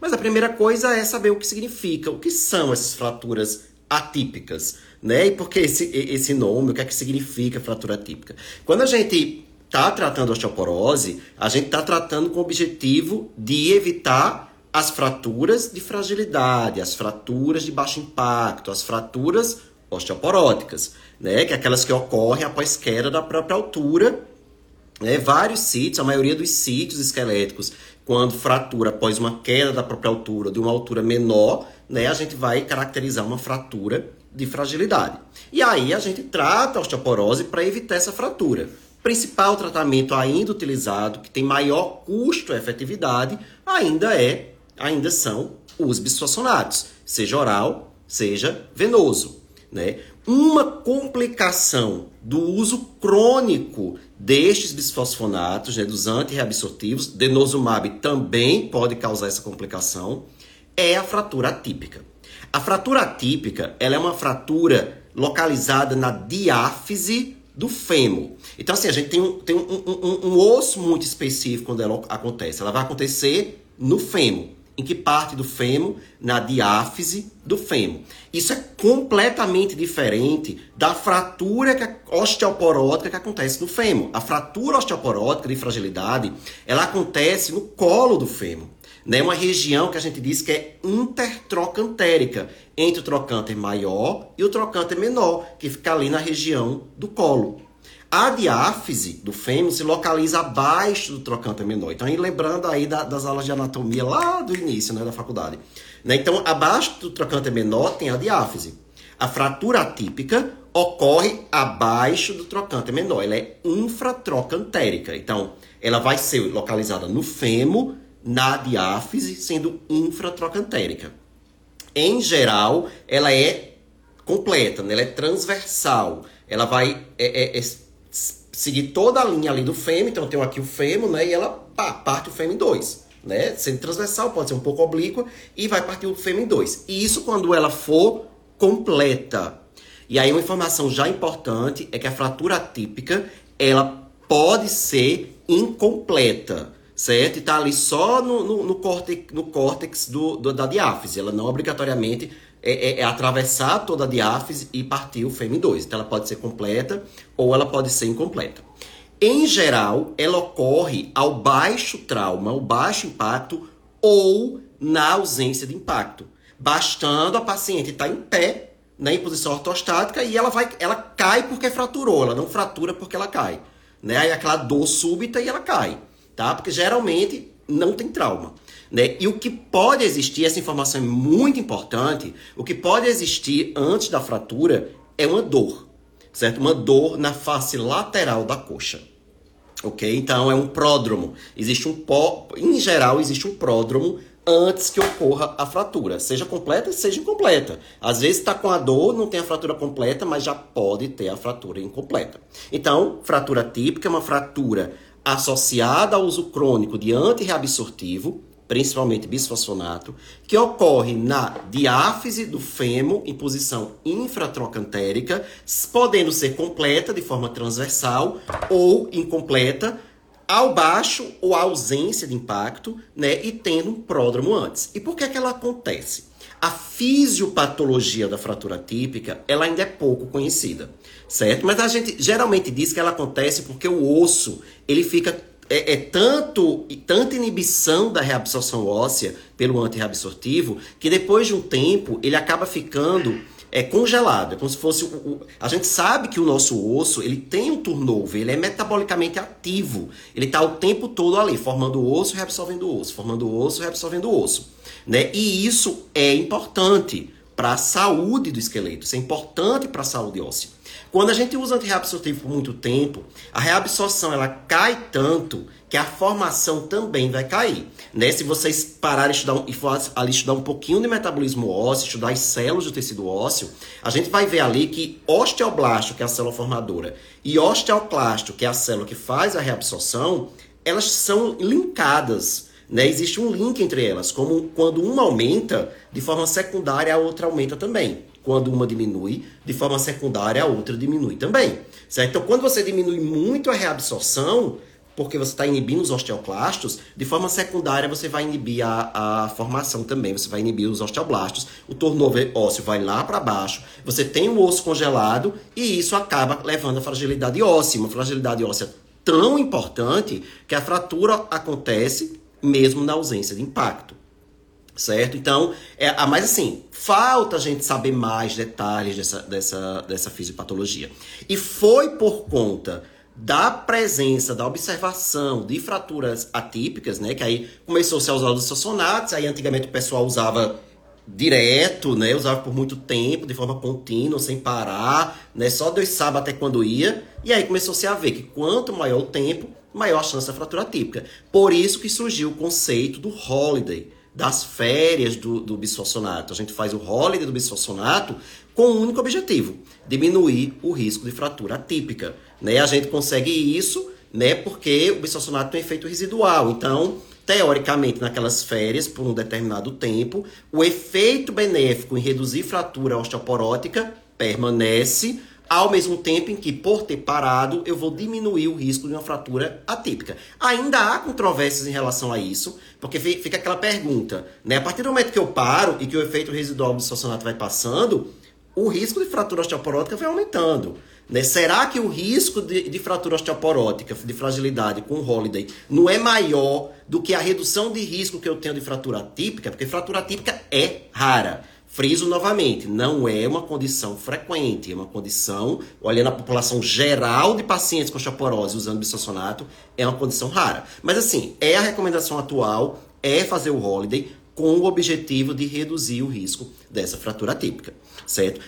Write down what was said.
Mas a primeira coisa é saber o que significa, o que são essas fraturas atípicas, né? E por que esse, esse nome, o que é que significa fratura atípica? Quando a gente está tratando osteoporose, a gente está tratando com o objetivo de evitar as fraturas de fragilidade, as fraturas de baixo impacto, as fraturas osteoporóticas, né? Que é aquelas que ocorrem após queda da própria altura. Né? Vários sítios, a maioria dos sítios esqueléticos, quando fratura após uma queda da própria altura, de uma altura menor, né? A gente vai caracterizar uma fratura de fragilidade. E aí a gente trata a osteoporose para evitar essa fratura. Principal tratamento ainda utilizado, que tem maior custo e efetividade, ainda é, ainda são os bisfosfonatos, seja oral, seja venoso. Né? Uma complicação do uso crônico destes bisfosfonatos, né, dos antirreabsortivos, denosumab também pode causar essa complicação, é a fratura atípica. A fratura atípica ela é uma fratura localizada na diáfise do fêmur. Então, assim, a gente tem um, tem um, um, um osso muito específico quando ela acontece. Ela vai acontecer no fêmur. Em que parte do fêmur? Na diáfise do fêmur. Isso é completamente diferente da fratura osteoporótica que acontece no fêmur. A fratura osteoporótica de fragilidade, ela acontece no colo do fêmur. Né? Uma região que a gente diz que é intertrocantérica, entre o trocânter maior e o trocânter menor, que fica ali na região do colo. A diáfise do fêmur se localiza abaixo do trocânter menor. Então, aí, lembrando aí da, das aulas de anatomia lá do início né, da faculdade. Né? Então, abaixo do trocânter menor tem a diáfise. A fratura atípica ocorre abaixo do trocânter menor. Ela é infratrocantérica. Então, ela vai ser localizada no fêmur, na diáfise, sendo infratrocantérica. Em geral, ela é completa, né? ela é transversal. Ela vai é, é, é seguir toda a linha ali do fêmur, então eu tenho aqui o fêmur, né? E ela pá, parte o fêmur em dois, né? Sendo transversal, pode ser um pouco oblíqua, e vai partir o fêmur em dois. E isso quando ela for completa. E aí uma informação já importante é que a fratura atípica, ela pode ser incompleta, certo? E tá ali só no, no, no córtex, no córtex do, do, da diáfise. Ela não obrigatoriamente é, é, é, atravessar toda a diáfise e partir o fêmur 2. Então ela pode ser completa ou ela pode ser incompleta. Em geral, ela ocorre ao baixo trauma, ao baixo impacto ou na ausência de impacto. Bastando a paciente estar tá em pé, né, em posição ortostática, e ela vai, ela cai porque fraturou, ela não fratura porque ela cai. Né? Aí aquela dor súbita e ela cai, tá? Porque geralmente não tem trauma. Né? E o que pode existir, essa informação é muito importante, o que pode existir antes da fratura é uma dor, certo? Uma dor na face lateral da coxa. Ok? Então é um pródromo. Existe um pó, em geral, existe um pródromo antes que ocorra a fratura, seja completa, seja incompleta. Às vezes está com a dor, não tem a fratura completa, mas já pode ter a fratura incompleta. Então, fratura típica é uma fratura associada ao uso crônico de antirreabsortivo, principalmente bisfosfonato, que ocorre na diáfise do fêmur em posição infratrocantérica, podendo ser completa de forma transversal ou incompleta ao baixo ou ausência de impacto, né, e tendo um pródromo antes. E por que, é que ela acontece? A fisiopatologia da fratura típica, ela ainda é pouco conhecida, certo? Mas a gente geralmente diz que ela acontece porque o osso, ele fica é, é, tanto tanta inibição da reabsorção óssea pelo antirreabsortivo que depois de um tempo ele acaba ficando é congelado, é como se fosse o, o, a gente sabe que o nosso osso ele tem um turnover, ele é metabolicamente ativo, ele está o tempo todo ali formando osso, reabsorvendo osso, formando osso, reabsorvendo osso, né? E isso é importante para a saúde do esqueleto, isso é importante para a saúde óssea. Quando a gente usa antirreabsortivo por muito tempo, a reabsorção ela cai tanto que a formação também vai cair. Né? Se vocês pararem estudar, e for ali estudar um pouquinho de metabolismo ósseo, estudar as células do tecido ósseo, a gente vai ver ali que osteoblasto, que é a célula formadora, e osteoclasto, que é a célula que faz a reabsorção, elas são linkadas. Né? Existe um link entre elas, como quando uma aumenta, de forma secundária a outra aumenta também. Quando uma diminui, de forma secundária, a outra diminui também. Certo? Então, quando você diminui muito a reabsorção, porque você está inibindo os osteoclastos, de forma secundária você vai inibir a, a formação também, você vai inibir os osteoblastos, o turnover ósseo vai lá para baixo, você tem o osso congelado e isso acaba levando a fragilidade óssea, uma fragilidade óssea tão importante que a fratura acontece mesmo na ausência de impacto certo? Então, é, mas assim, falta a gente saber mais detalhes dessa, dessa, dessa fisiopatologia. E foi por conta da presença, da observação de fraturas atípicas, né? Que aí começou-se a usar os isossonatos, aí antigamente o pessoal usava direto, né? Usava por muito tempo, de forma contínua, sem parar, né? Só Deus sabe até quando ia. E aí começou-se a ver que quanto maior o tempo, maior a chance da fratura atípica. Por isso que surgiu o conceito do holiday, das férias do, do bisfosfonato. A gente faz o holiday do bisfosfonato com um único objetivo: diminuir o risco de fratura atípica. Né? A gente consegue isso né, porque o bisfosfonato tem efeito residual. Então, teoricamente, naquelas férias, por um determinado tempo, o efeito benéfico em reduzir fratura osteoporótica permanece, ao mesmo tempo em que, por ter parado, eu vou diminuir o risco de uma fratura atípica. Ainda há controvérsias em relação a isso, porque fica aquela pergunta, né? A partir do momento que eu paro e que o efeito residual do bisfosfonato vai passando, o risco de fratura osteoporótica vai aumentando. Né? Será que o risco de, de, fratura osteoporótica, de fragilidade com Holiday, não é maior do que a redução de risco que eu tenho de fratura atípica? Porque fratura atípica é rara. Friso novamente, não é uma condição frequente, é uma condição, olhando a população geral de pacientes com osteoporose usando bisossonato, é uma condição rara. Mas assim, é a recomendação atual, é fazer o holiday com o objetivo de reduzir o risco dessa fratura atípica, certo?